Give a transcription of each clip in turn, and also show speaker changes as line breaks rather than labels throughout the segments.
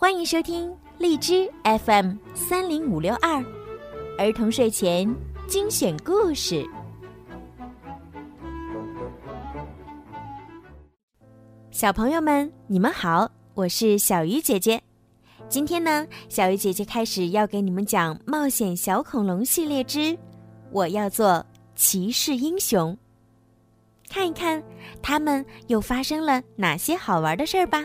欢迎收听荔枝 FM 三零五六二儿童睡前精选故事。小朋友们，你们好，我是小鱼姐姐。今天呢，小鱼姐姐开始要给你们讲《冒险小恐龙》系列之《我要做骑士英雄》。看一看，他们又发生了哪些好玩的事儿吧。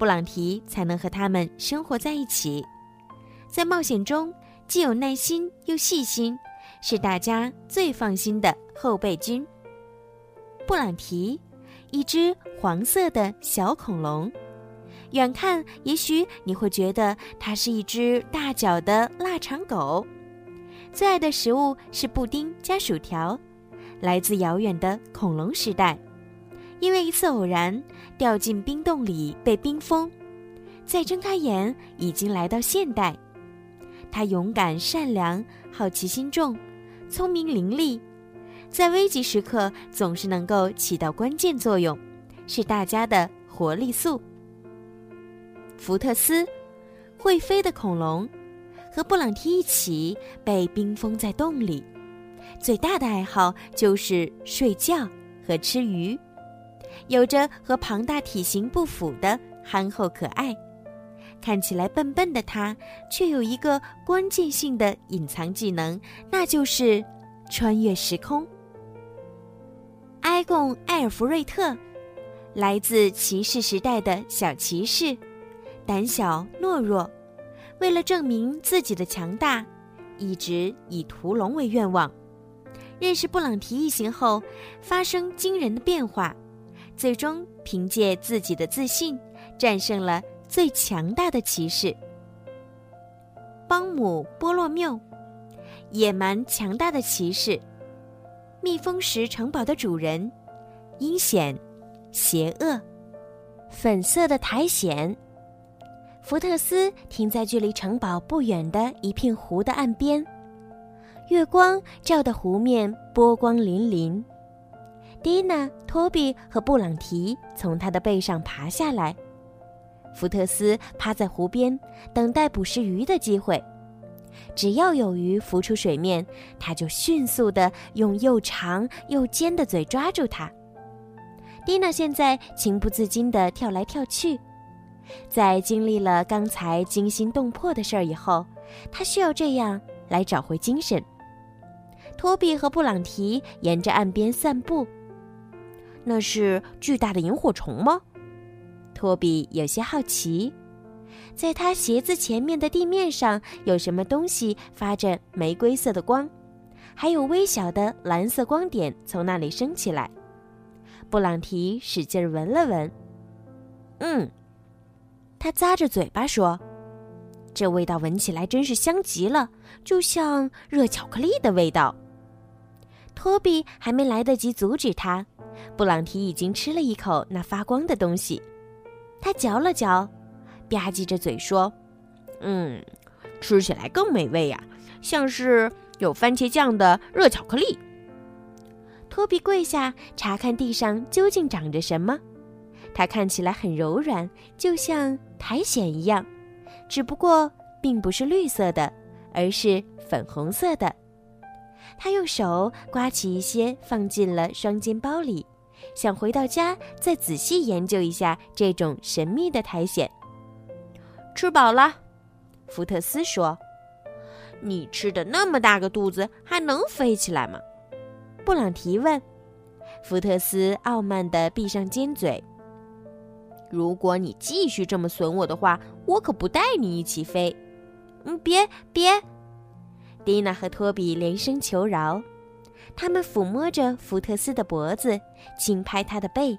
布朗提才能和他们生活在一起。在冒险中，既有耐心又细心，是大家最放心的后备军。布朗提，一只黄色的小恐龙，远看也许你会觉得它是一只大脚的腊肠狗。最爱的食物是布丁加薯条，来自遥远的恐龙时代。因为一次偶然掉进冰洞里被冰封，再睁开眼已经来到现代。他勇敢善良，好奇心重，聪明伶俐，在危急时刻总是能够起到关键作用，是大家的活力素。福特斯，会飞的恐龙，和布朗提一起被冰封在洞里，最大的爱好就是睡觉和吃鱼。有着和庞大体型不符的憨厚可爱，看起来笨笨的他，却有一个关键性的隐藏技能，那就是穿越时空。埃贡·埃尔弗瑞特，来自骑士时代的小骑士，胆小懦弱，为了证明自己的强大，一直以屠龙为愿望。认识布朗提一行后，发生惊人的变化。最终凭借自己的自信，战胜了最强大的骑士邦姆波洛缪，野蛮强大的骑士，蜜蜂石城堡的主人，阴险、邪恶，粉色的苔藓。福特斯停在距离城堡不远的一片湖的岸边，月光照得湖面波光粼粼。蒂娜、托比和布朗提从他的背上爬下来，福特斯趴在湖边等待捕食鱼的机会。只要有鱼浮出水面，他就迅速地用又长又尖的嘴抓住它。蒂娜现在情不自禁地跳来跳去，在经历了刚才惊心动魄的事儿以后，她需要这样来找回精神。托比和布朗提沿着岸边散步。那是巨大的萤火虫吗？托比有些好奇，在他鞋子前面的地面上有什么东西发着玫瑰色的光，还有微小的蓝色光点从那里升起来。布朗提使劲闻了闻，嗯，他咂着嘴巴说：“这味道闻起来真是香极了，就像热巧克力的味道。”托比还没来得及阻止他。布朗提已经吃了一口那发光的东西，他嚼了嚼，吧唧着嘴说：“嗯，吃起来更美味呀，像是有番茄酱的热巧克力。”托比跪下查看地上究竟长着什么，它看起来很柔软，就像苔藓一样，只不过并不是绿色的，而是粉红色的。他用手刮起一些，放进了双肩包里，想回到家再仔细研究一下这种神秘的苔藓。吃饱了，福特斯说：“你吃的那么大个肚子，还能飞起来吗？”布朗提问。福特斯傲慢地闭上尖嘴。如果你继续这么损我的话，我可不带你一起飞。嗯，别别！蒂娜和托比连声求饶。他们抚摸着福特斯的脖子，轻拍他的背。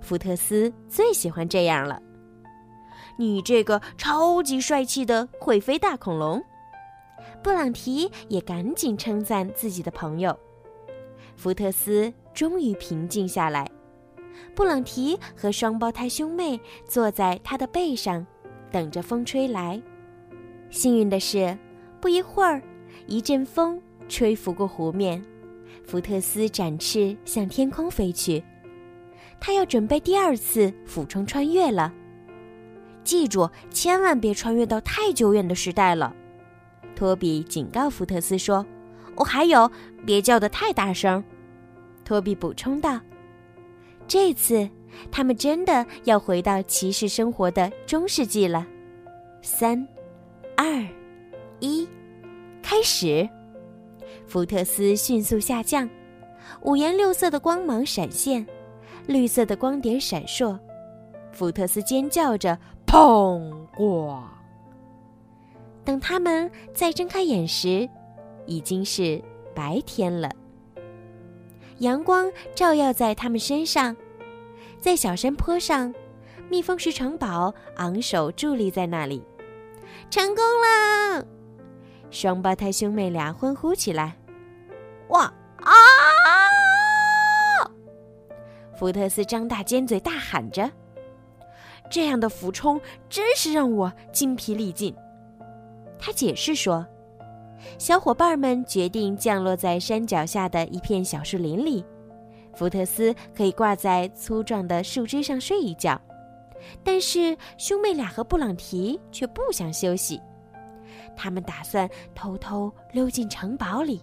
福特斯最喜欢这样了。你这个超级帅气的会飞大恐龙！布朗提也赶紧称赞自己的朋友。福特斯终于平静下来。布朗提和双胞胎兄妹坐在他的背上，等着风吹来。幸运的是，不一会儿，一阵风吹拂过湖面，福特斯展翅向天空飞去。他要准备第二次俯冲穿越了。记住，千万别穿越到太久远的时代了。托比警告福特斯说：“哦，还有，别叫得太大声。”托比补充道。这次，他们真的要回到骑士生活的中世纪了。三、二、一，开始！福特斯迅速下降，五颜六色的光芒闪现，绿色的光点闪烁。福特斯尖叫着：“砰！”咣！等他们再睁开眼时，已经是白天了。阳光照耀在他们身上，在小山坡上，蜜蜂石城堡昂首伫立在那里。成功了！双胞胎兄妹俩欢呼起来。哇啊！福特斯张大尖嘴大喊着：“这样的俯冲真是让我筋疲力尽。”他解释说。小伙伴们决定降落在山脚下的一片小树林里，福特斯可以挂在粗壮的树枝上睡一觉，但是兄妹俩和布朗提却不想休息，他们打算偷偷溜进城堡里。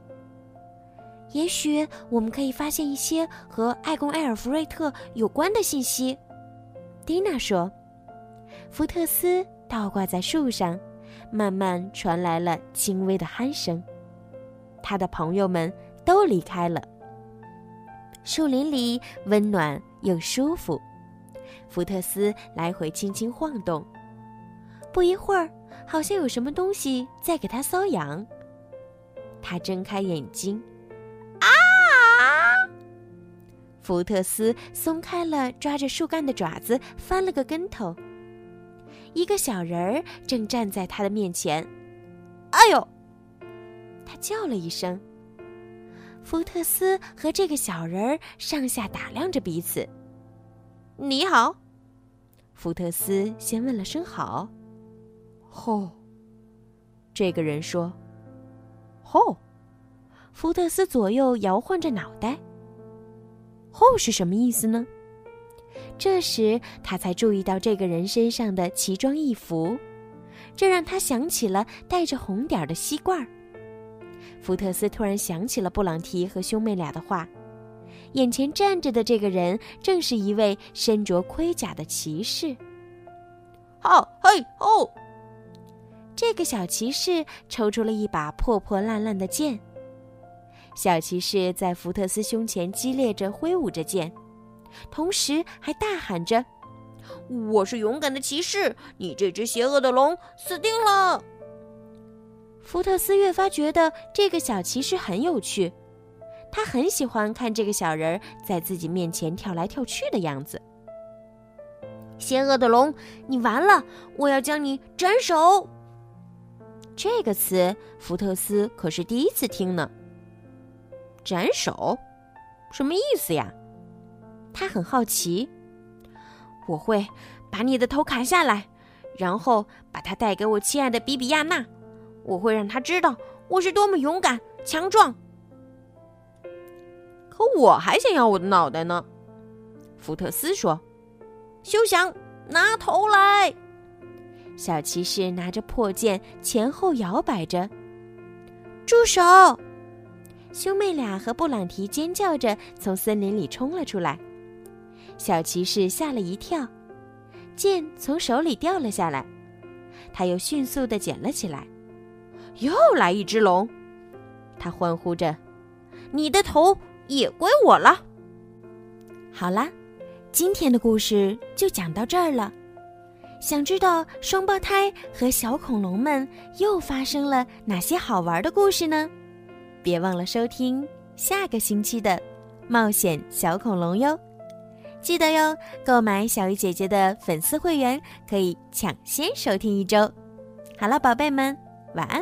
也许我们可以发现一些和爱公埃尔弗瑞特有关的信息，蒂娜说。福特斯倒挂在树上。慢慢传来了轻微的鼾声，他的朋友们都离开了。树林里温暖又舒服，福特斯来回轻轻晃动。不一会儿，好像有什么东西在给他搔痒。他睁开眼睛，福特斯松开了抓着树干的爪子，翻了个跟头。一个小人儿正站在他的面前，哎呦！他叫了一声。福特斯和这个小人儿上下打量着彼此。你好，福特斯先问了声好。吼，这个人说。吼，福特斯左右摇晃着脑袋。后是什么意思呢？这时，他才注意到这个人身上的奇装异服，这让他想起了带着红点的吸罐。福特斯突然想起了布朗提和兄妹俩的话：眼前站着的这个人正是一位身着盔甲的骑士。好，嘿，哦！这个小骑士抽出了一把破破烂烂的剑。小骑士在福特斯胸前激烈着挥舞着剑。同时还大喊着：“我是勇敢的骑士，你这只邪恶的龙死定了！”福特斯越发觉得这个小骑士很有趣，他很喜欢看这个小人儿在自己面前跳来跳去的样子。邪恶的龙，你完了！我要将你斩首。这个词，福特斯可是第一次听呢。斩首，什么意思呀？他很好奇，我会把你的头砍下来，然后把它带给我亲爱的比比亚娜。我会让他知道我是多么勇敢强壮。可我还想要我的脑袋呢，福特斯说。休想拿头来！小骑士拿着破剑前后摇摆着。住手！兄妹俩和布朗提尖叫着从森林里冲了出来。小骑士吓了一跳，剑从手里掉了下来。他又迅速的捡了起来。又来一只龙，他欢呼着：“你的头也归我了！”好啦，今天的故事就讲到这儿了。想知道双胞胎和小恐龙们又发生了哪些好玩的故事呢？别忘了收听下个星期的《冒险小恐龙》哟！记得哟，购买小鱼姐姐的粉丝会员可以抢先收听一周。好了，宝贝们，晚安。